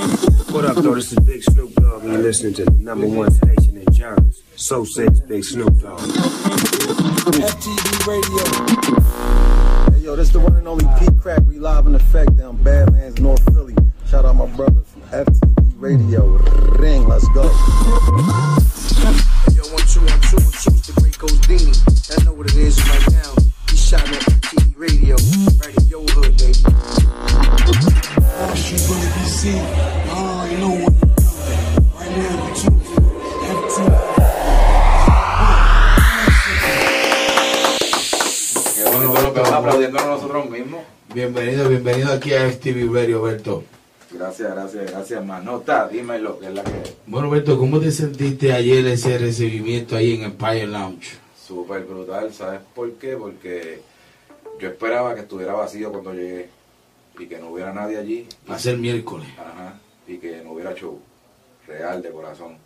What up, though? This is Big Snoop Dogg, and you're listening to the number one station in Germans. So says Big Snoop Dogg. FTV Radio. Hey, yo, this the one and only Pete Crack. We live in effect down Badlands, North Philly. Shout out my brother from FTV Radio. Ring, let's go. Hey, yo, one, two, one, two, one, two. It's the great Ghostini. I know what it is right now. He's shouting at FTV Radio. Right in your hood, baby. She gonna Bienvenido, bienvenido aquí a FTV Radio, Berto. Gracias, gracias, gracias, Manota. Dímelo, que es la que Bueno, Berto, ¿cómo te sentiste ayer ese recibimiento ahí en Empire Lounge? súper brutal. ¿Sabes por qué? Porque yo esperaba que estuviera vacío cuando llegué y que no hubiera nadie allí. Va a ser miércoles. Ajá. Y que no hubiera show real de corazón.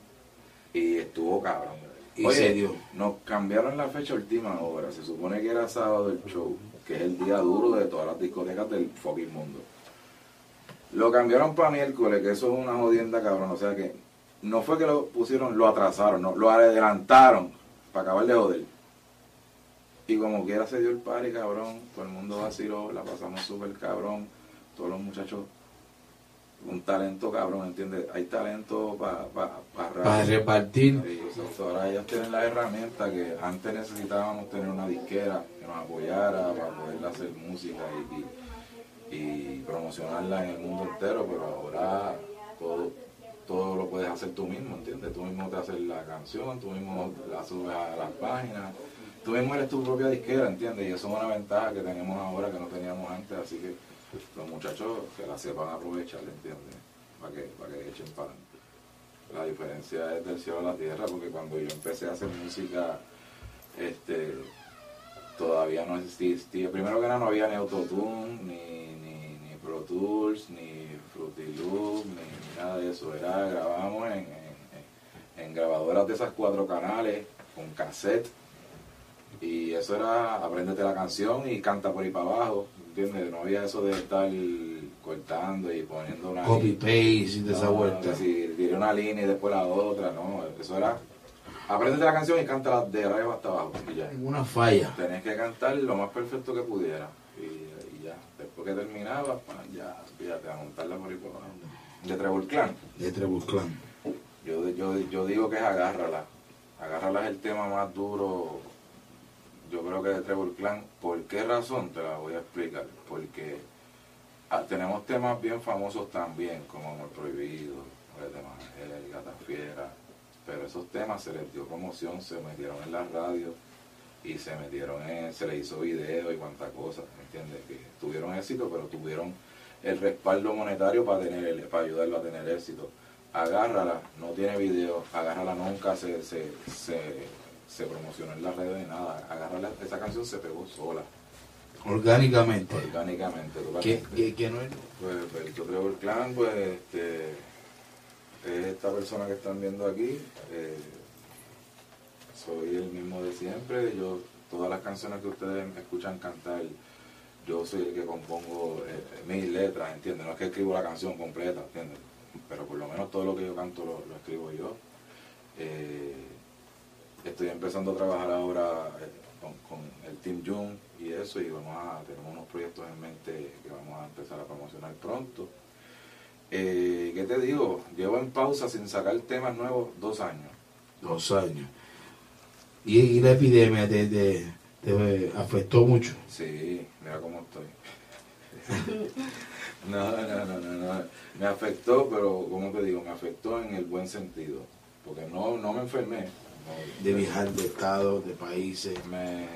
Y estuvo cabrón. Y se dio. Nos cambiaron la fecha última hora. Se supone que era sábado el show, que es el día duro de todas las discotecas del fucking mundo. Lo cambiaron para miércoles, que eso es una jodienda, cabrón. O sea que no fue que lo pusieron, lo atrasaron, no, lo adelantaron para acabar de joder. Y como quiera se dio el party, cabrón. Todo el mundo vaciló, la pasamos súper cabrón. Todos los muchachos, un talento cabrón, ¿entiendes? Hay talento para pa, repartir. Ahora ellos tienen la herramienta que antes necesitábamos tener una disquera que nos apoyara para poder hacer música y, y- y promocionarla en el mundo entero, pero ahora todo, todo lo puedes hacer tú mismo, ¿entiendes? Tú mismo te haces la canción, tú mismo la subes a las páginas, tú mismo eres tu propia disquera, ¿entiendes? Y eso es una ventaja que tenemos ahora que no teníamos así que los muchachos que la sepan aprovechar, ¿entiendes? Para que, para que echen para. La diferencia es del cielo a la tierra, porque cuando yo empecé a hacer música, este, todavía no existía. Primero que nada no había ni Autotune, ni, ni, Pro Tools, ni Fruity Loop, ni nada de eso. Era, grabábamos en, en, en grabadoras de esas cuatro canales, con cassette. Y eso era, apréndete la canción y canta por ahí para abajo, ¿entiendes? No había eso de estar cortando y poniendo una... Copy paste y de esa vuelta. si tiré una línea y después la otra, no, eso era, apréndete la canción y cántala de arriba hasta abajo, y ya. Una falla. Tenés que cantar lo más perfecto que pudiera, y, y ya, después que terminaba, pa, ya, fíjate, a montarla por ahí por abajo. De Trevor Clan, De Trebus Clan. yo, yo, yo digo que es agárrala, agárrala es el tema más duro, yo creo que de Trevor Clan, ¿por qué razón? Te la voy a explicar, porque ah, tenemos temas bien famosos también, como Amor Prohibido, Mujer de Mangel, Gata Fiera, pero esos temas se les dio promoción, se metieron en la radio y se metieron en, se les hizo video y cuantas cosas, ¿me entiendes? Que tuvieron éxito, pero tuvieron el respaldo monetario para tener para ayudarlo a tener éxito. Agárrala, no tiene video, agárrala nunca se, se, se, se promocionó en las redes ni nada. Agárrala, esa canción se pegó sola, Orgánicamente. orgánicamente. Totalmente. que, que no es. Pues, pues yo creo el clan, pues, este, es esta persona que están viendo aquí. eh, soy el mismo de siempre. Yo, todas las canciones que ustedes me escuchan cantar, yo soy el que compongo eh, mis letras, ¿entiendes? No es que escribo la canción completa, ¿entiendes? Pero por lo menos todo lo que yo canto lo, lo escribo yo. Eh, estoy empezando a trabajar ahora eh, con, con el Team June y eso, y vamos a tenemos unos proyectos en mente que vamos a empezar a promocionar pronto. Eh, ¿Qué te digo? Llevo en pausa sin sacar temas nuevos dos años. Dos años. Y, y la epidemia te, te, te afectó mucho. Sí, mira cómo estoy. no, no, no, no, no. Me afectó, pero como te digo, me afectó en el buen sentido. Porque no, no me enfermé. No, De viajar de estados, de países. me,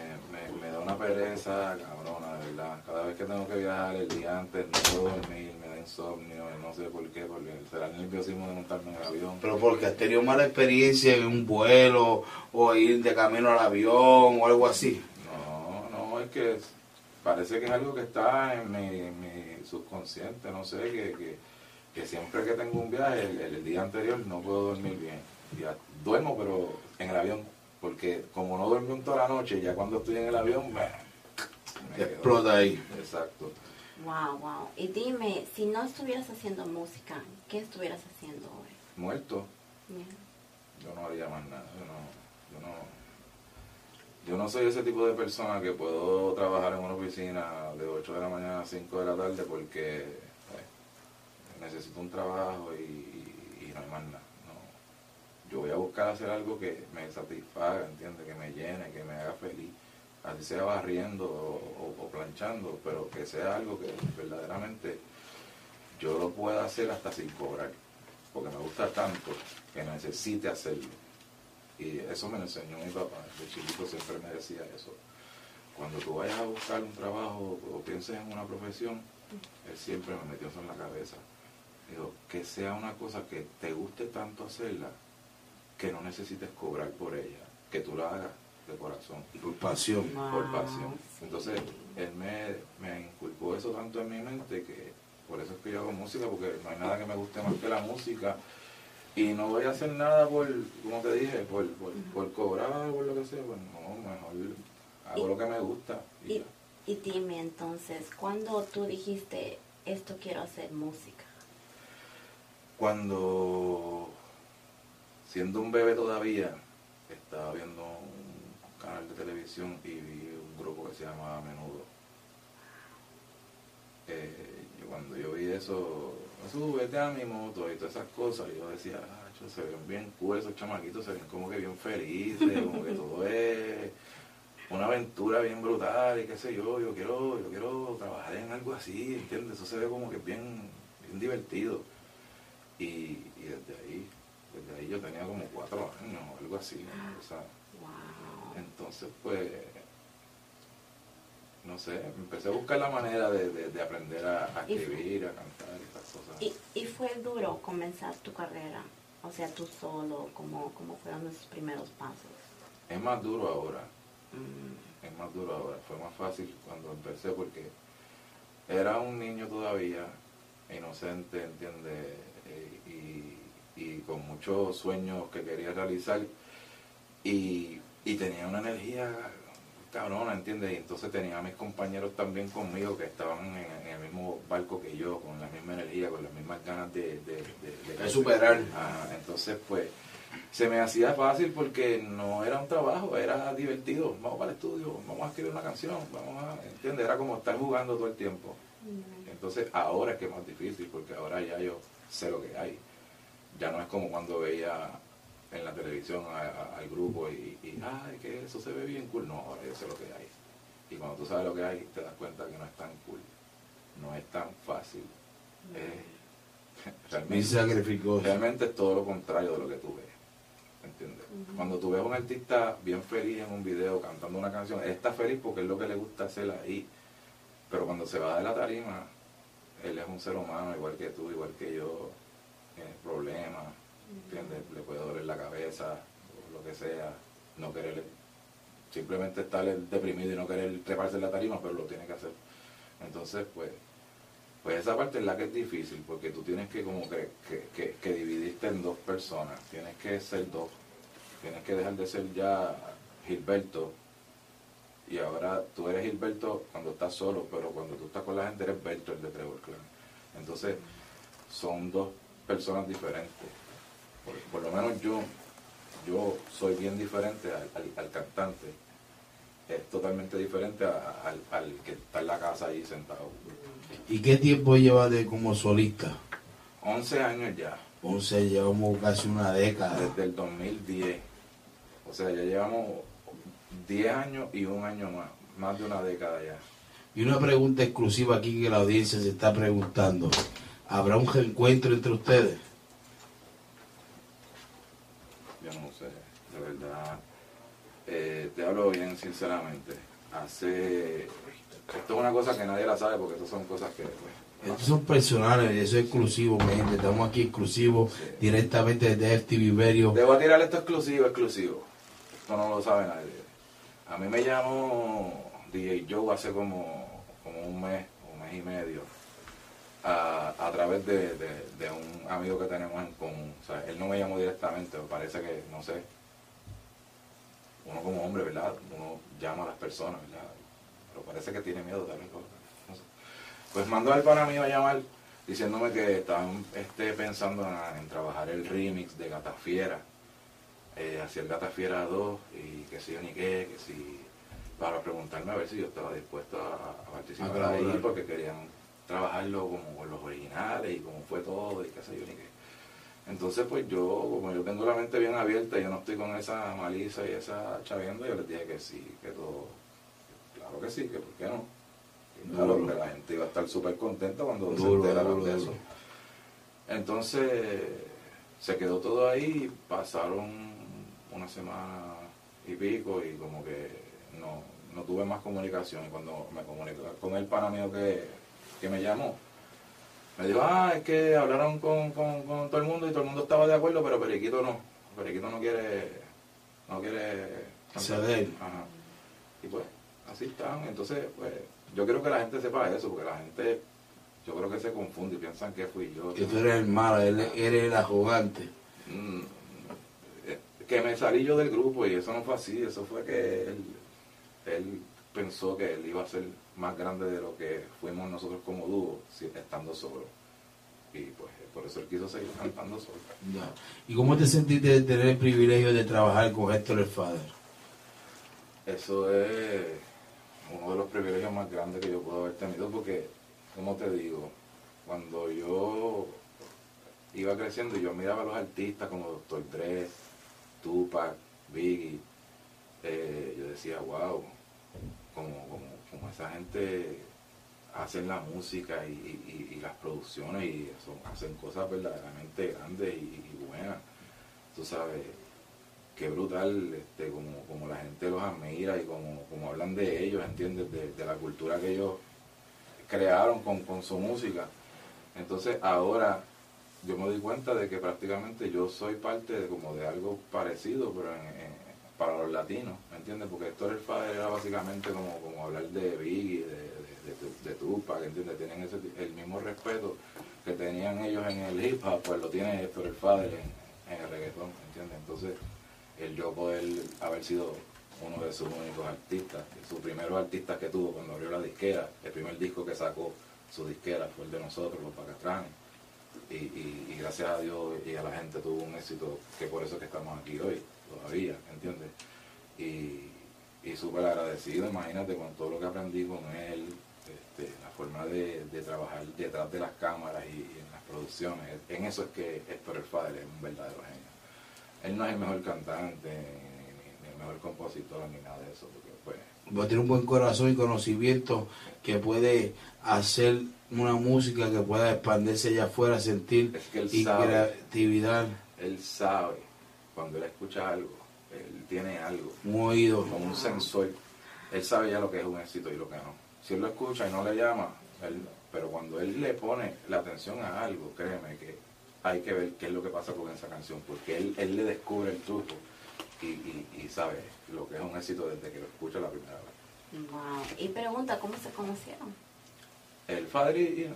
me, da una pereza cabrona, de verdad. Cada vez que tengo que viajar el día antes no puedo dormir, me da insomnio, no sé por qué, porque será el nerviosismo de montarme en el avión. Pero porque has tenido mala experiencia en un vuelo o ir de camino al avión o algo así. No, no, es que parece que es algo que está en mi, mi subconsciente, no sé, que, que, que siempre que tengo un viaje, el, el día anterior no puedo dormir bien. Ya, duermo, pero en el avión, porque como no duermo toda la noche, ya cuando estoy en el avión, me, explota ahí. Exacto. Wow, wow. Y dime, si no estuvieras haciendo música, ¿qué estuvieras haciendo hoy? Muerto, yo no haría más nada. Yo no, yo no, yo no soy ese tipo de persona que puedo trabajar en una oficina de 8 de la mañana a 5 de la tarde porque pues, necesito un trabajo y, y- y no hay más nada. Yo voy a buscar hacer algo que me satisfaga, ¿entiendes? Que me llene, que me haga feliz. Así sea barriendo o planchando, pero que sea algo que verdaderamente yo lo pueda hacer hasta sin cobrar. Porque me gusta tanto que necesite hacerlo. Y eso me lo enseñó mi papá. De chiquito siempre me decía eso. Cuando tú vayas a buscar un trabajo o pienses en una profesión, él siempre me metió eso en la cabeza. Digo, que sea una cosa que te guste tanto hacerla, que no necesites cobrar por ella, que tú la hagas de corazón, Por pasión. por pasión. Entonces, él me, me inculcó eso tanto en mi mente que por eso es que yo hago música, porque no hay nada que me guste más que la música. Y no voy a hacer nada por, como te dije, por, por, por cobrar, por lo que sea. Pues no, mejor hago Y- lo que me gusta. y Y, y dime entonces, ¿cuándo tú dijiste, esto quiero hacer música? Cuando, siendo un bebé todavía, estaba viendo un canal de televisión y vi un grupo que se llamaba Menudo. Eh, yo cuando yo vi eso, súbete a mi moto y todas esas cosas, yo decía, ah, se ven bien cool, esos chamaquitos se ven como que bien felices, como que todo es una aventura bien brutal y qué sé yo, yo quiero, yo quiero trabajar en algo así, ¿entiendes? Eso se ve como que bien, bien divertido. Y, y desde ahí yo tenía como cuatro años o algo así. o sea, Wow. entonces, pues, no sé, empecé a buscar la manera de, de- de aprender a, escribir, a cantar y estas cosas. ¿Y, y fue duro comenzar tu carrera? O sea, tú solo, ¿cómo, cómo fueron esos primeros pasos? Es más duro ahora, Mm, es más duro ahora. Fue más fácil cuando empecé porque era un niño todavía, inocente, ¿entiendes? Eh, y, y con muchos sueños que quería realizar. Y, y tenía una energía cabrona, ¿entiendes? Y entonces tenía a mis compañeros también conmigo que estaban en, en el mismo barco que yo, con la misma energía, con las mismas ganas de, de, de- de- De superar. Ajá, entonces, pues, se me hacía fácil porque no era un trabajo, era divertido. Vamos para el estudio, vamos a escribir una canción, vamos a, ¿entiendes? Era como estar jugando todo el tiempo. Entonces, ahora es que es más difícil porque ahora ya yo sé lo que hay. Ya no es como cuando veía en la televisión a- a- al grupo y, y, ay, que eso se ve bien cool. No, ahora yo sé lo que hay. Y cuando tú sabes lo que hay, te das cuenta que no es tan cool. No es tan fácil. Eh, realmente- Mi sacrificó. Realmente es todo lo contrario de lo que tú ves. ¿Entiendes? Cuando tú ves a un artista bien feliz en un video cantando una canción, él está feliz porque es lo que le gusta hacer ahí. Pero cuando se va de la tarima, él es un ser humano igual que tú, igual que yo. Tiene problemas, ¿entiendes? Le puede doler la cabeza, o lo que sea. No querer, simplemente estar deprimido y no querer treparse en la tarima, pero lo tiene que hacer. Entonces, pues, pues esa parte es la que es difícil, porque tú tienes que como que, que, que- que dividirte en dos personas, tienes que ser dos, tienes que dejar de ser ya Gilberto, y ahora tú eres Gilberto cuando estás solo, pero cuando tú estás con la gente eres Berto, el de Trevor Clan. Entonces, son dos personas diferentes. Por, por lo menos yo, yo soy bien diferente al, al- al cantante. Es totalmente diferente a- al, al que está en la casa ahí sentado. ¿Y qué tiempo lleva de como solista? 11 años ya, 11, llevamos casi una década. desde el 2010. O sea, ya llevamos 10 años y un año más, más de una década ya. Y una pregunta exclusiva aquí que la audiencia se está preguntando. ¿Habrá un reencuentro entre ustedes? Yo no sé, de verdad. Eh, te hablo bien sinceramente. Hace... Esto es una cosa que nadie la sabe porque estas son cosas que... pues, Estos son personales, eso es exclusivo, gente. Estamos aquí exclusivos, Sí. directamente desde FTV Verio. Debo tirar esto exclusivo, exclusivo. Esto no lo sabe nadie. A mí me llamó DJ Joe hace como, como un mes, un mes y medio, a, a través de, de- de un amigo que tenemos en común. O sea, él no me llamó directamente, me parece que, no sé, uno como hombre, ¿verdad? Uno llama a las personas, ¿verdad? Pero parece que tiene miedo con- no sé. Pues mandó al pana mío a llamar diciéndome que estaban este, pensando en, en trabajar el remix de Gatafiera, eh, hacia el Gatafiera 2 y que si yo ni qué, que si para preguntarme a ver si yo estaba dispuesto a, a participar A ahí porque querían trabajarlo como con los originales y como fue todo y qué sé yo ni qué. Entonces, pues yo, como yo tengo la mente bien abierta, yo no estoy con esa malicia y esa chavienda, yo les dije que sí, que todo, claro que sí, que por qué no. Y claro, que la gente iba a estar súper contenta cuando se enteraron de eso. Entonces, se quedó todo ahí, pasaron una semana y pico y como que no, no tuve más comunicación. Y cuando me comuniqué con el pana mío que, que me llamó, me dijo, ah, es que hablaron con, con, con todo el mundo y todo el mundo estaba de acuerdo, pero Periquito no. Periquito no quiere, no quiere cantar". Ceder. Ajá. Y pues, así están. Entonces, pues, yo quiero que la gente sepa eso, porque la gente, yo creo que se confunde y piensan que fui yo. Que tú eres el malo, eres el arrogante. Mm, eh, que me salí yo del grupo y eso no fue así, eso fue que él, él pensó que él iba a ser más grande de lo que fuimos nosotros como dúo, estando solo. Y pues por eso él quiso seguir cantando solo. Ya. ¿Y cómo te sentiste de tener el privilegio de trabajar con Héctor el? Eso es uno de los privilegios más grandes que yo puedo haber tenido porque, como te digo, cuando yo iba creciendo y yo miraba a los artistas como Dr. Dre, Tupac, Biggie, eh, yo decía, wow, esa gente hacen la música y, las producciones y hacen cosas verdaderamente grandes y, buenas. Tú sabes, qué brutal este, como, como la gente los admira y como, como hablan de ellos, ¿entiendes? De, la cultura que ellos crearon con, con su música. Entonces ahora yo me doy cuenta de que prácticamente yo soy parte de como de algo parecido, pero en- para los latinos, ¿me entiendes? Porque Héctor el Father era básicamente como, como hablar de Biggie, de, de, de, de Tupac, ¿entiendes? Tienen ese, el mismo respeto que tenían ellos en el hip hop, pues lo tiene Héctor el Father en, el reggaetón, ¿entiendes? Entonces, el yo poder haber sido uno de sus únicos artistas, sus primeros artistas que tuvo cuando abrió la disquera, el primer disco que sacó su disquera fue el de nosotros, los Pacastranes. Y, y, y gracias a Dios y a la gente tuvo un éxito que por eso es que estamos aquí hoy, todavía, ¿entiendes? Y, y súper agradecido, imagínate, con todo lo que aprendí con él, este, la forma de, de trabajar detrás de las cámaras y, y en las producciones. En eso es que Héctor el Father es un verdadero genio. Él no es el mejor cantante, ni, ni- ni el mejor compositor, ni nada de eso, porque pues Va a tener un buen corazón y conocimiento que puede hacer una música que pueda expandirse allá afuera, sentir Es que él y sabe. creatividad, él sabe cuando él escucha algo, él tiene algo, un oído. como un sensor, él sabe ya lo que es un éxito y lo que no. Si él lo escucha y no le llama, él- pero cuando él le pone la atención a algo, créeme que hay que ver qué es lo que pasa con esa canción, porque él, él le descubre el truco y, y- y sabe lo que es un éxito desde que lo escucha la primera vez. Wow. Y pregunta, ¿cómo se conocieron? El padre y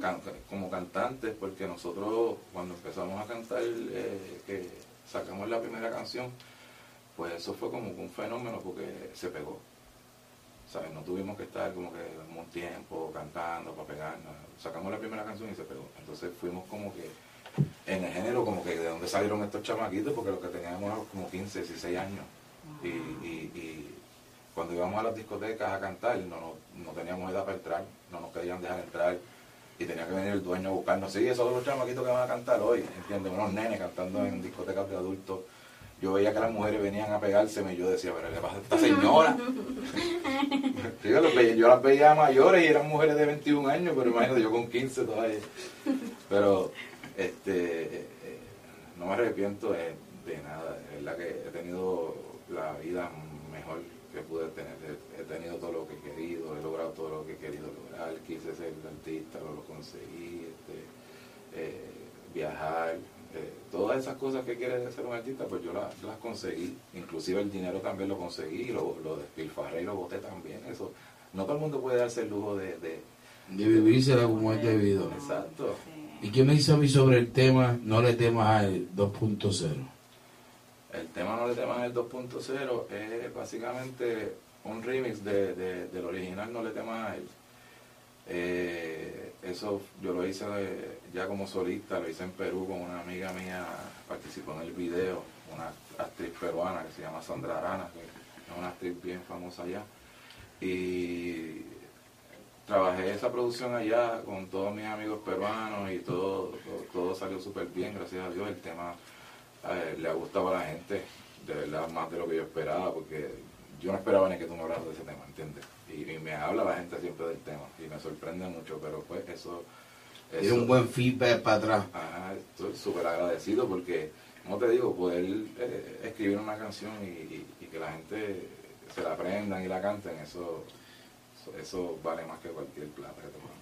can- como cantantes, porque nosotros cuando empezamos a cantar, eh, que sacamos la primera canción, pues eso fue como un fenómeno porque se pegó. ¿Sabes? No tuvimos que estar como que un tiempo cantando para pegarnos. Sacamos la primera canción y se pegó. Entonces fuimos como que en el género, como que de dónde salieron estos chamaquitos, porque lo que teníamos como 15, 16 años. Y, y- y cuando íbamos a las discotecas a cantar, no, no, no teníamos edad para entrar, no nos querían dejar entrar. Y tenía que venir el dueño a buscarnos. Sí, esos son los chamaquitos que van a cantar hoy, ¿entiendes? Unos nenes cantando en discotecas de adultos. Yo veía que las mujeres venían a pegárseme y yo decía, pero ¿qué pasa a esta señora? yo, los veía- yo las veía mayores y eran mujeres de 21 años, pero imagínate, yo con 15 todavía. Pero este eh, eh, no me arrepiento de, de nada, de verdad que he tenido la vida mejor que pude tener. Tenido todo lo que he querido, he logrado todo lo que he querido lograr, quise ser artista, lo, lo conseguí, este, eh, viajar, eh, todas esas cosas que quiere ser un artista, pues yo las, las conseguí, inclusive el dinero también lo conseguí, lo, lo despilfarré y lo boté también, eso. No todo el mundo puede darse el lujo de- de, de vivírsela como es debido. Exacto. ¿Y qué me dice a mí sobre el tema No le temas al 2.0? El tema No le temas el 2.0 es básicamente un remix de, de- del original No le temas a él. Eh, eso yo lo hice eh, ya como solista, lo hice en Perú con una amiga mía, participó en el video, una actriz peruana que se llama Sandra Arana, que es una actriz bien famosa allá. Y trabajé esa producción allá con todos mis amigos peruanos y todo, todo, todo salió súper bien, gracias a Dios. El tema eh, le ha gustado a la gente, de verdad, más de lo que yo esperaba, porque yo no esperaba ni que tú me hablaras de ese tema, ¿entiendes? Y, y me habla la gente siempre del tema y me sorprende mucho, pero pues eso... Eso un buen feedback para atrás. Ajá, estoy súper agradecido porque, como te digo, poder eh, escribir una canción y, y- y que la gente se la aprendan y la canten, eso, eso, eso vale más que cualquier plata que te mande.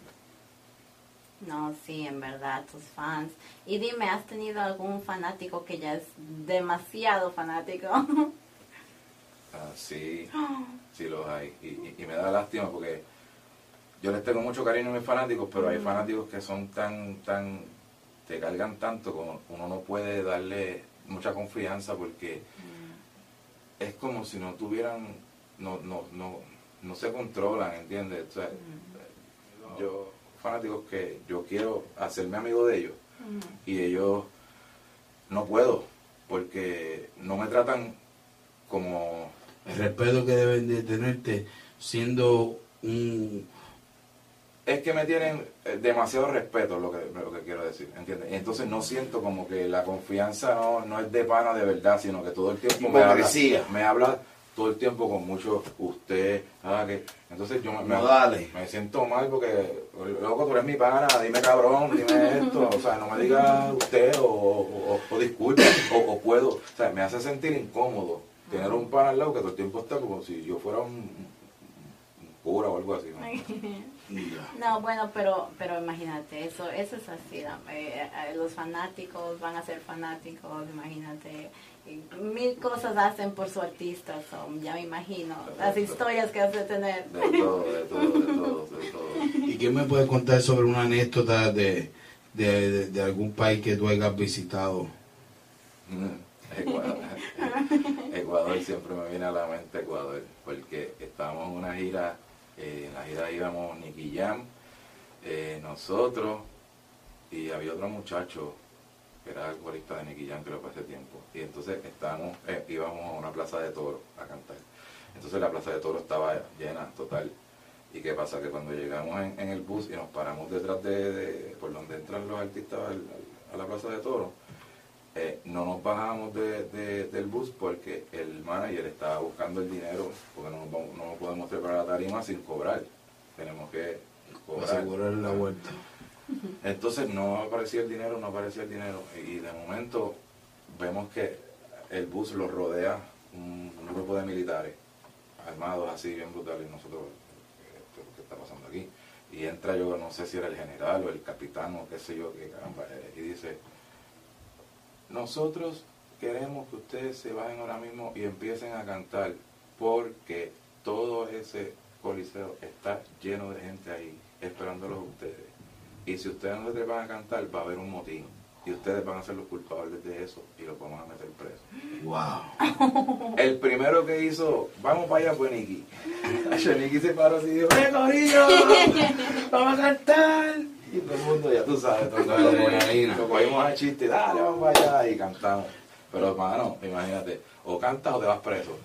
No, sí, en verdad, tus fans. Y dime, ¿has tenido algún fanático que ya es demasiado fanático? Ah, sí, sí los hay. Y, y- y me da lástima porque yo les tengo mucho cariño a mis fanáticos, pero hay fanáticos que son tan, tan, te cargan tanto como uno no puede darle mucha confianza porque es como si no tuvieran, no, no, no, no se controlan, ¿entiendes? O sea, yo, fanáticos que yo quiero hacerme amigo de ellos y ellos no puedo porque no me tratan como El respeto que deben de tenerte siendo un... es que me tienen eh, demasiado respeto lo que lo que quiero decir ¿entiendes? Entonces no siento como que la confianza no, no es de pana de verdad sino que todo el tiempo me habla, me habla todo el tiempo con mucho usted ah, que entonces yo me, me- No, dale. me siento mal porque loco tú eres mi pana dime cabrón dime esto o sea no me diga usted o, o, o- o disculpe o, o puedo o sea me hace sentir incómodo tener un pana al lado que todo el tiempo está como si yo fuera un, un cura o algo así ¿no? No, bueno, pero pero imagínate, eso eso es así. ¿no? Eh, eh, los fanáticos van a ser fanáticos, imagínate. mil cosas hacen por su artista, so, ya me imagino. Las historias que has de tener. De todo, de todo, de todo, de todo. ¿Y qué me puedes contar sobre una anécdota de, de, de- de algún país que tú hayas visitado? Mm, Ecuador. Ecuador siempre me viene a la mente Ecuador, porque estábamos en una gira, eh, en la gira íbamos Nicky Jam, eh, nosotros, y había otro muchacho que era el corista de Nicky Jam, creo que hace tiempo, y entonces estábamos, eh, íbamos a una plaza de toros a cantar. Entonces la plaza de toros estaba llena, total. ¿Y qué pasa? Que cuando llegamos en, el bus y nos paramos detrás de, por donde entran los artistas a la plaza de toros, eh, no nos bajamos de- de- del bus porque el manager estaba buscando el dinero, porque no, nos no podemos trepar a la tarima sin cobrar. Tenemos que cobrar. Asegurar la vuelta. Entonces no aparecía el dinero, no aparecía el dinero. Y de momento vemos que el bus lo rodea un, un grupo de militares, armados así, bien brutales. Y nosotros, ¿qué, está pasando aquí? Y entra yo, no sé si era el general o el capitán o qué sé yo, caramba, eh, y dice, nosotros queremos que ustedes se bajen ahora mismo y empiecen a cantar porque todo ese coliseo está lleno de gente ahí esperándolos a ustedes. Y si ustedes no se trepan a cantar, va a haber un motín. Y ustedes van a ser los culpables de eso y los vamos a meter presos. Wow. El primero que hizo, vamos para allá fue Nicky. Nicky se paró así y dijo, ¡eh, Corillo! ¡Vamos a cantar! Y todo el mundo, ya tú sabes, todo el mundo, Adrenalina. lo cogimos a chiste, dale, vamos para allá y cantamos. Pero hermano, imagínate, o cantas o te vas preso.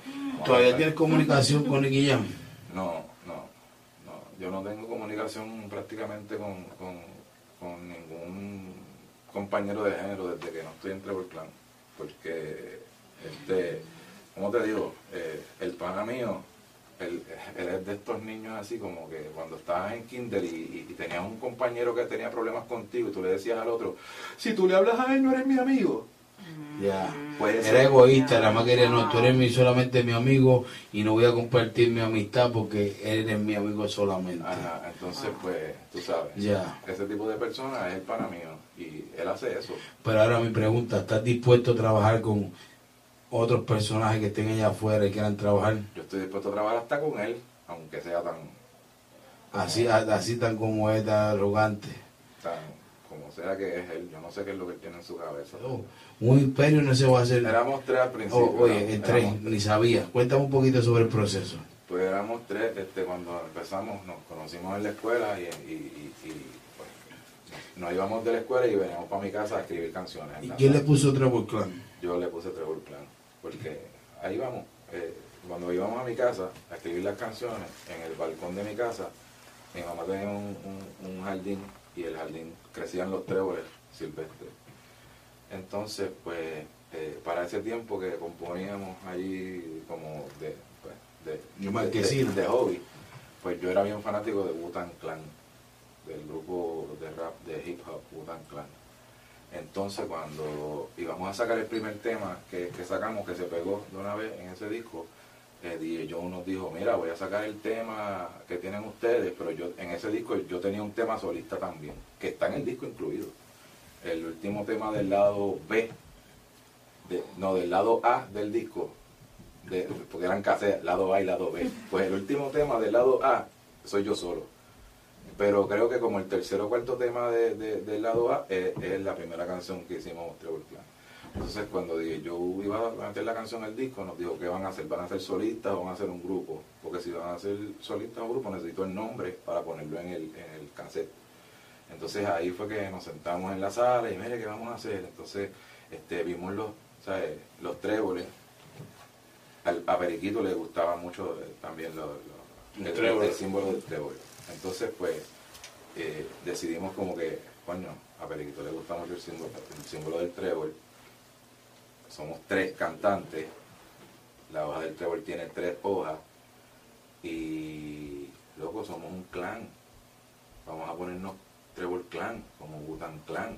¿Todavía tienes comunicación con Jam? No, no, no. Yo no tengo comunicación prácticamente con, con, con ningún compañero de género desde que no estoy en Trevor Clan. Porque, este, ¿cómo te digo? Eh, el pana mío, él, él es de estos niños así como que cuando estabas en kinder y, y- y tenías un compañero que tenía problemas contigo y tú le decías al otro, si tú le hablas a él no eres mi amigo. Ya. Pues Era egoísta, nada más quería, no, tú eres mi, solamente mi amigo y no voy a compartir mi amistad porque eres mi amigo solamente. Ajá, entonces pues, tú sabes, Ya. ese tipo de personas es el pana mío y él hace eso. Pero ahora mi pregunta, ¿estás dispuesto a trabajar con otros personajes que estén allá afuera y quieran trabajar Yo estoy dispuesto a trabajar hasta con él, aunque sea tan, así, así tan como es, tan arrogante? tan como sea que es él. Yo no sé qué es lo que tiene en su cabeza. Oh, un imperio no se va a hacer. Éramos tres al principio. Oh, oye, éramos- el tres. ni sabía. Cuéntame un poquito sobre el proceso. Pues éramos tres, este, cuando empezamos nos conocimos en la escuela y, y, y, pues, nos íbamos de la escuela y veníamos para mi casa a escribir canciones. ¿Y quién le puso Trevor Clan? Yo le puse Trevor Clan, porque ahí vamos. Eh, cuando íbamos a mi casa a escribir las canciones, en el balcón de mi casa, mi mamá tenía un, un, jardín y el jardín crecían los tréboles silvestres. Entonces, pues, eh, para ese tiempo que componíamos allí como de, pues, de, de, hobby, pues yo era bien fanático de Wu-Tang Clan, del grupo de rap de hip hop Wu-Tang Clan. Entonces cuando íbamos a sacar el primer tema que, que, sacamos, que se pegó de una vez en ese disco, eh, DJ Joe nos dijo, mira, voy a sacar el tema que tienen ustedes, pero yo en ese disco yo tenía un tema solista también, que está en el disco incluido. El último tema del lado B, no, del lado A del disco, porque eran casi lado A y lado B. Pues el último tema del lado A soy yo solo. Pero creo que como el tercero o cuarto tema de, del lado A es, la primera canción que hicimos Trevor entonces cuando dije, yo iba a meter la canción al disco, nos dijo, ¿qué van a hacer? ¿Van a ser solistas o van a hacer un grupo? Porque si van a ser solistas o grupo, necesito el nombre para ponerlo en el, en el cassette. Entonces ahí fue que nos sentamos en la sala y mire, ¿qué vamos a hacer? Entonces este, vimos los, ¿sabes? los tréboles. Al, a Periquito le gustaba mucho eh, también el, símbolo del trébol. Entonces pues eh, decidimos como que, coño, a Periquito le gusta mucho el símbolo, el símbolo del trébol somos tres cantantes, la hoja del trébol tiene tres hojas y luego somos un clan. Vamos a ponernos Trébol Clan, como Butan Clan.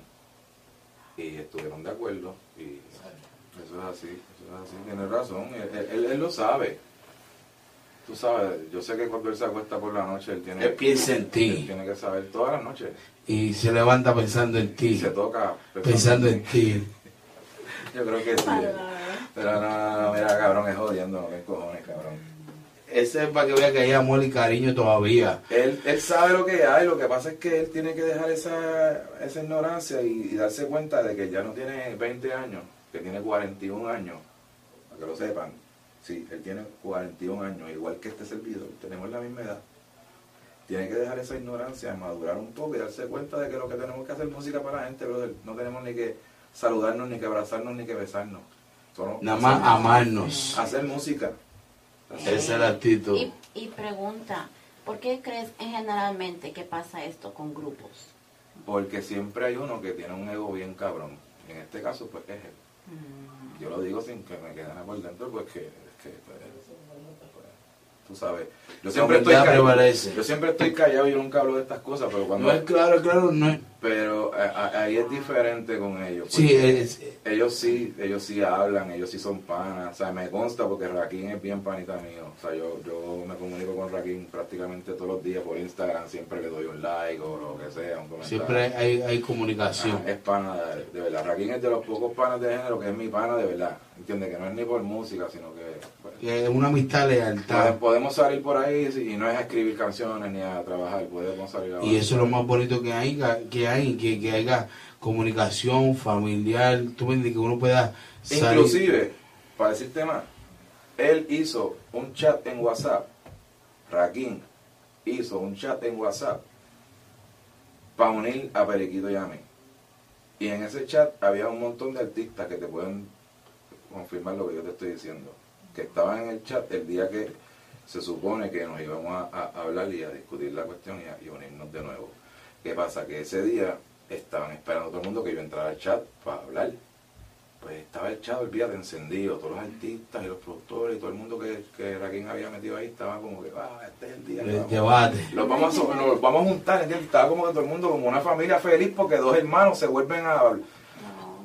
Y estuvieron de acuerdo y eso es así, eso es así, tiene razón, él, lo sabe. Tú sabes, yo sé que cuando él se acuesta por la noche, él tiene, él piensa en ti. tiene que saber todas las noches. Y se levanta pensando en ti. se toca pensando en ti. Yo creo que sí. Pero no, no, mira, cabrón, es jodiendo, no, qué cojones, cabrón. Ese es para que vea que hay amor y cariño todavía. Él, él sabe lo que hay, lo que pasa es que él tiene que dejar esa, esa ignorancia y, darse cuenta de que ya no tiene 20 años, que tiene 41 años, para que lo sepan. Sí, él tiene 41 años, igual que este servidor, tenemos la misma edad. Tiene que dejar esa ignorancia, madurar un poco y darse cuenta de que lo que tenemos que hacer es música para la gente, brother. No tenemos ni que saludarnos, ni que abrazarnos, ni que besarnos. Nada más amarnos. Hacer música. Esa es la actitud. Y, y pregunta, ¿por qué crees en generalmente que pasa esto con grupos? Porque siempre hay uno que tiene un ego bien cabrón. En este caso, pues es él. Mm. Yo lo digo sin que me queden por dentro, pues que, que pues, tú sabes. Yo siempre, estoy callado, yo siempre estoy callado y nunca hablo de estas cosas, pero cuando... No es claro, claro, no es... Pero eh, ahí es diferente con ellos. Sí, es, ellos sí, ellos sí hablan, ellos sí son panas. O sea, me consta porque Raquín es bien panita mío. O sea, yo, yo me comunico con Raquín prácticamente todos los días por Instagram, siempre le doy un like o lo que sea, un comentario. Siempre hay, hay comunicación. es pana de, verdad. Raquín es de los pocos panas de género que es mi pana de verdad. Entiende que no es ni por música, sino que... Pues, es una amistad lealtad. Podemos salir por ahí y no es a escribir canciones ni a trabajar, podemos salir a Y eso es lo más bonito que hay, que hay, que, que haya comunicación familiar, tú me que uno pueda Inclusive, para decirte más, él hizo un chat en WhatsApp, Raquín hizo un chat en WhatsApp para unir a Periquito y a mí. Y en ese chat había un montón de artistas que te pueden confirmar lo que yo te estoy diciendo. Que estaban en el chat el día que se supone que nos íbamos a, hablar y a discutir la cuestión y, y unirnos de nuevo. ¿Qué pasa? Que ese día estaban esperando todo el mundo que yo entrara al chat para hablar. Pues estaba el chat el día de encendido, todos los artistas y los productores y todo el mundo que, que Raquín había metido ahí estaba como que, ah, este es el día. El vamos, Los vamos, a, los vamos a juntar, ¿entiendes? Estaba como que todo el mundo como una familia feliz porque dos hermanos se vuelven a hablar.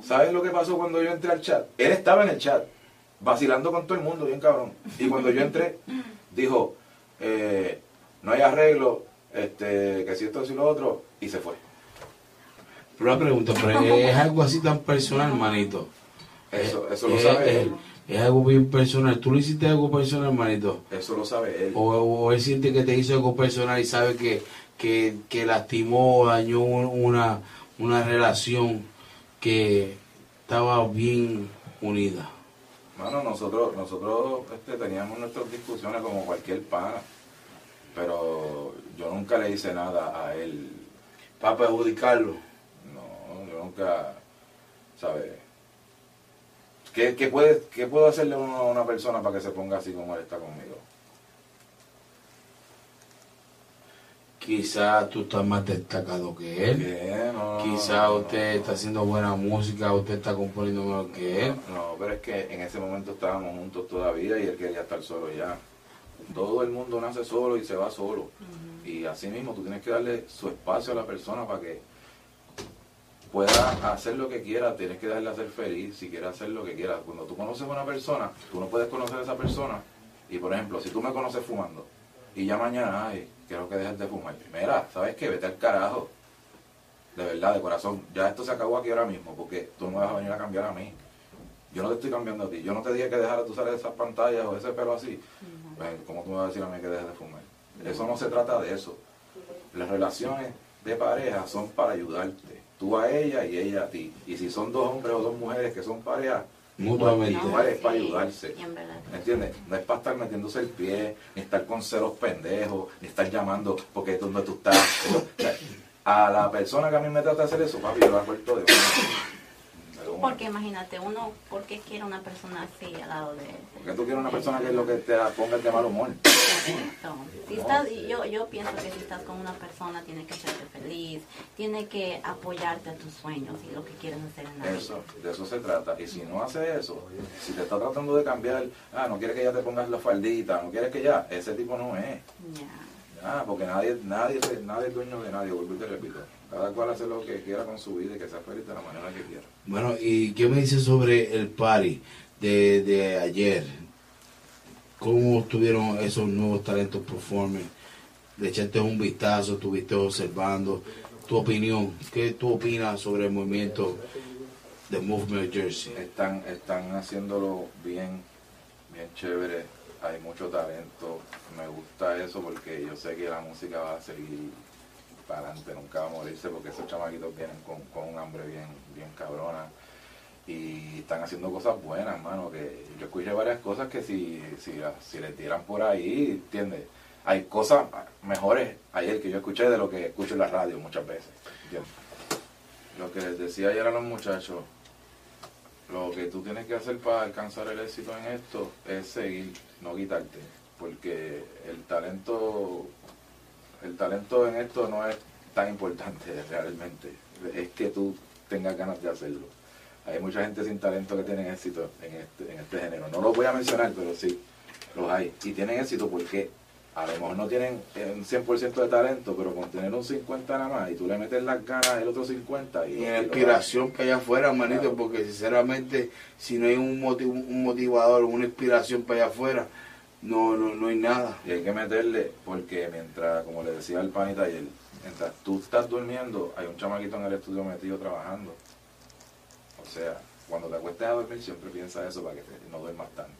¿Sabes lo que pasó cuando yo entré al chat? Él estaba en el chat, vacilando con todo el mundo, bien cabrón. Y cuando yo entré, dijo, eh, no hay arreglo, este, que si esto, y lo otro, y se fue. Pero una pregunta, pero es algo así tan personal, manito. Eso, eso lo sabe él. Es algo bien personal. ¿Tú le hiciste algo personal, manito? Eso lo sabe él. O, él siente que te hizo algo personal y sabe que, que, que lastimó, dañó una, una relación que estaba bien unida. Mano, nosotros, nosotros este, teníamos nuestras discusiones como cualquier pana, pero yo nunca le hice nada a él. Para perjudicarlo. No, yo nunca, ¿sabes? ¿Qué, qué, puede, ¿Qué puedo hacerle a una, a una persona para que se ponga así como él está conmigo? Quizá tú estás más destacado que él. ¿Qué? No, no, Quizá no, usted no. está haciendo buena música, usted está componiendo mejor que él. No, pero es que en ese momento estábamos juntos todavía y él quería estar solo ya. Todo el mundo nace solo y se va solo. Y así mismo tú tienes que darle su espacio a la persona para que pueda hacer lo que quiera, tienes que darle a ser feliz si quiere hacer lo que quiera. Cuando tú conoces a una persona, tú no puedes conocer a esa persona. Y por ejemplo, si tú me conoces fumando y ya mañana, ay, quiero que dejes de fumar. Mira, ¿sabes qué? Vete al carajo. De verdad, de corazón. Ya esto se acabó aquí ahora mismo porque tú no me vas a venir a cambiar a mí. Yo no te estoy cambiando a ti. Yo no te dije que dejaras de usar esas pantallas o ese pelo así. Pues, ¿Cómo tú me vas a decir a mí que dejes de fumar? Eso no se trata de eso. Las relaciones de pareja son para ayudarte. Tú a ella y ella a ti. Y si son dos hombres o dos mujeres que son pareja, Mutuamente. igual es para ayudarse. ¿Me entiendes? No es para estar metiéndose el pie, ni estar con celos pendejos, ni estar llamando porque tú donde tú estás. O sea, a la persona que a mí me trata de hacer eso, papi, yo la corto de una. Porque imagínate, uno, ¿por qué quiere una persona así al lado de él? Porque tú quieres una persona que es lo que te ponga de mal humor. Correcto. Si estás, yo, yo pienso que si estás con una persona, tiene que hacerte feliz, tiene que apoyarte a tus sueños y lo que quieres hacer en la vida. Eso, de eso se trata. Y si no hace eso, si te está tratando de cambiar, ah, no quieres que ya te pongas la faldita, no quieres que ya, ese tipo no es. Ya. Ah, porque nadie, nadie, nadie es dueño de nadie, vuelvo y te repito. Cada cual hace lo que quiera con su vida y que sea feliz de la manera que quiera. Bueno, ¿y qué me dice sobre el party de, de ayer? ¿Cómo estuvieron esos nuevos talentos performing? Le echaste un vistazo, estuviste observando. Tu opinión, ¿qué tú opinas sobre el movimiento de Movement Jersey? Están, están haciéndolo bien, bien chévere. Hay mucho talento. Me gusta eso porque yo sé que la música va a seguir para adelante, nunca va a morirse porque esos chamaquitos vienen con, un hambre bien, bien cabrona. Y están haciendo cosas buenas, mano. Que yo escuché varias cosas que si, si, si le tiran por ahí, ¿entiendes? Hay cosas mejores ayer que yo escuché de lo que escucho en la radio muchas veces. Lo que les decía ayer a los muchachos, lo que tú tienes que hacer para alcanzar el éxito en esto es seguir, no quitarte, porque el talento, el talento en esto no es tan importante realmente, es que tú tengas ganas de hacerlo. Hay mucha gente sin talento que tienen éxito en este, en este género. No los voy a mencionar, pero sí, los hay. Y tienen éxito porque a lo mejor no tienen eh, un 100% de talento, pero con tener un 50 nada más y tú le metes las ganas del otro 50 y, Y lo inspiración para allá afuera, manito, porque sinceramente, si no hay un, motiv- un motivador, una inspiración para allá afuera, no, no, no hay nada. Y hay que meterle, porque mientras, como le decía al panita ayer, mientras tú estás durmiendo, hay un chamaquito en el estudio metido trabajando. O sea, cuando te acuestes a dormir, siempre piensa eso para que te- no duermas tanto.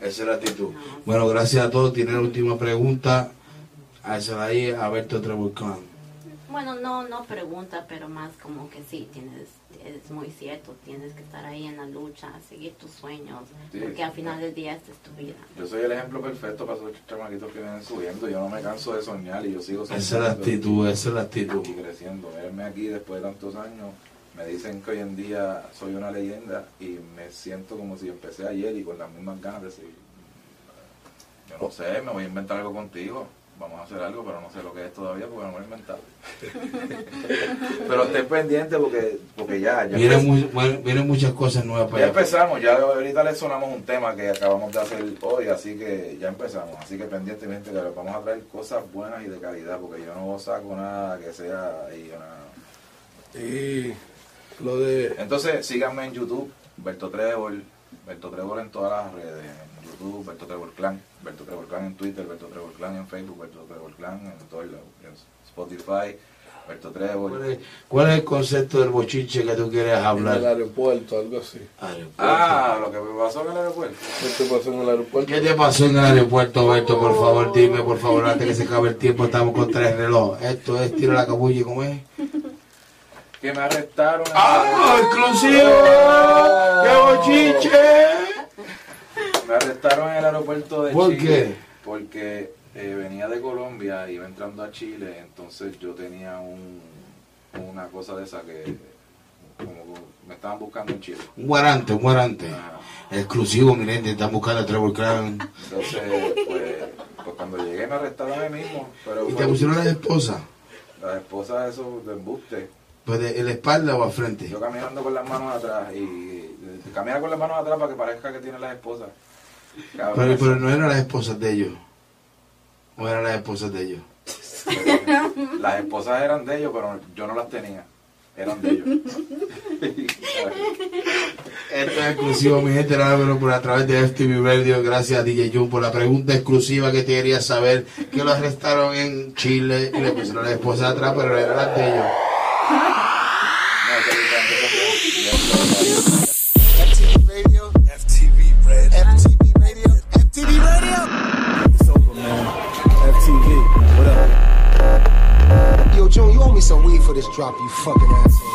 Esa es la actitud. Bueno, gracias a todos. Tiene la última pregunta. A esa de ahí, a Alberto Trebucán. Bueno, no, no pregunta, pero más como que sí, tienes, es muy cierto, tienes que estar ahí en la lucha, seguir tus sueños, Sí. porque al final del día esta es tu vida. Yo soy el ejemplo perfecto para esos chamaquitos que vienen subiendo. Yo no me canso de soñar y yo sigo Esa es la actitud, esa es la actitud. y creciendo. Verme aquí después de tantos años, me dicen que hoy en día soy una leyenda y me siento como si empecé ayer y con las mismas ganas de seguir. Yo no sé, me voy a inventar algo contigo. Vamos a hacer algo, pero no sé lo que es todavía porque no me lo he inventado. pero estén pendiente porque, porque ya, ya, Vienen, muy- bueno, vienen muchas cosas nuevas ya para allá. empezamos. Ya ahorita le sonamos un tema que acabamos de hacer hoy, así que ya empezamos. Así que pendientemente que les vamos a traer cosas buenas y de calidad porque yo no saco nada que sea ahí una Y lo de. Entonces, síganme en YouTube, Berto Trevor, Berto Trevor en todas las redes, YouTube, Berto Trevor Clan, Berto Trevor Clan en Twitter, Berto Trevor Clan en Facebook, Berto Trevor Clan en todos lados, en Spotify, Berto Trevor. ¿Cuál es, cuál es el concepto del bochinche que tú quieres En el hablar? aeropuerto, algo así. Aeropuerto. Ah, lo que me pasó en el aeropuerto. ¿Qué te pasó en el aeropuerto? ¿Qué te pasó en el aeropuerto, Alberto? Por favor, dime, por favor, antes que se acabe el tiempo, estamos con tres relojes. Esto es tiro la cabulla, ¿cómo es? Que me arrestaron. ¡Ah, exclusivo! ¡Qué bochinche! Me arrestaron en el aeropuerto de ¿Por Chile. qué? Porque eh, venía de Colombia, iba entrando a Chile, entonces yo tenía un, una cosa de esa que como me estaban buscando en Chile. Un guarante, un guarante. Exclusivo, mi gente, están buscando a Trevor Crown. Entonces, pues, pues cuando llegué me arrestaron ahí mismo. Pero ¿Y te pusieron la esposa? la esposa de esos de embuste. Pues de, la espalda o al frente. Yo caminando con las manos atrás y, y camina con las manos atrás para que parezca que tiene las esposas. Pero, pero no eran las esposas de ellos. O eran las esposas de ellos. Las esposas eran de ellos, pero yo no las tenía. Eran de ellos. Esto es exclusivo, mi gente, nada menos por a través de FTV Radio. Gracias a DJ Jun por la pregunta exclusiva que te quería saber. Que lo arrestaron en Chile y le pusieron la esposa atrás, pero eran las de ellos. June, you owe me some weed for this drop, you fucking asshole.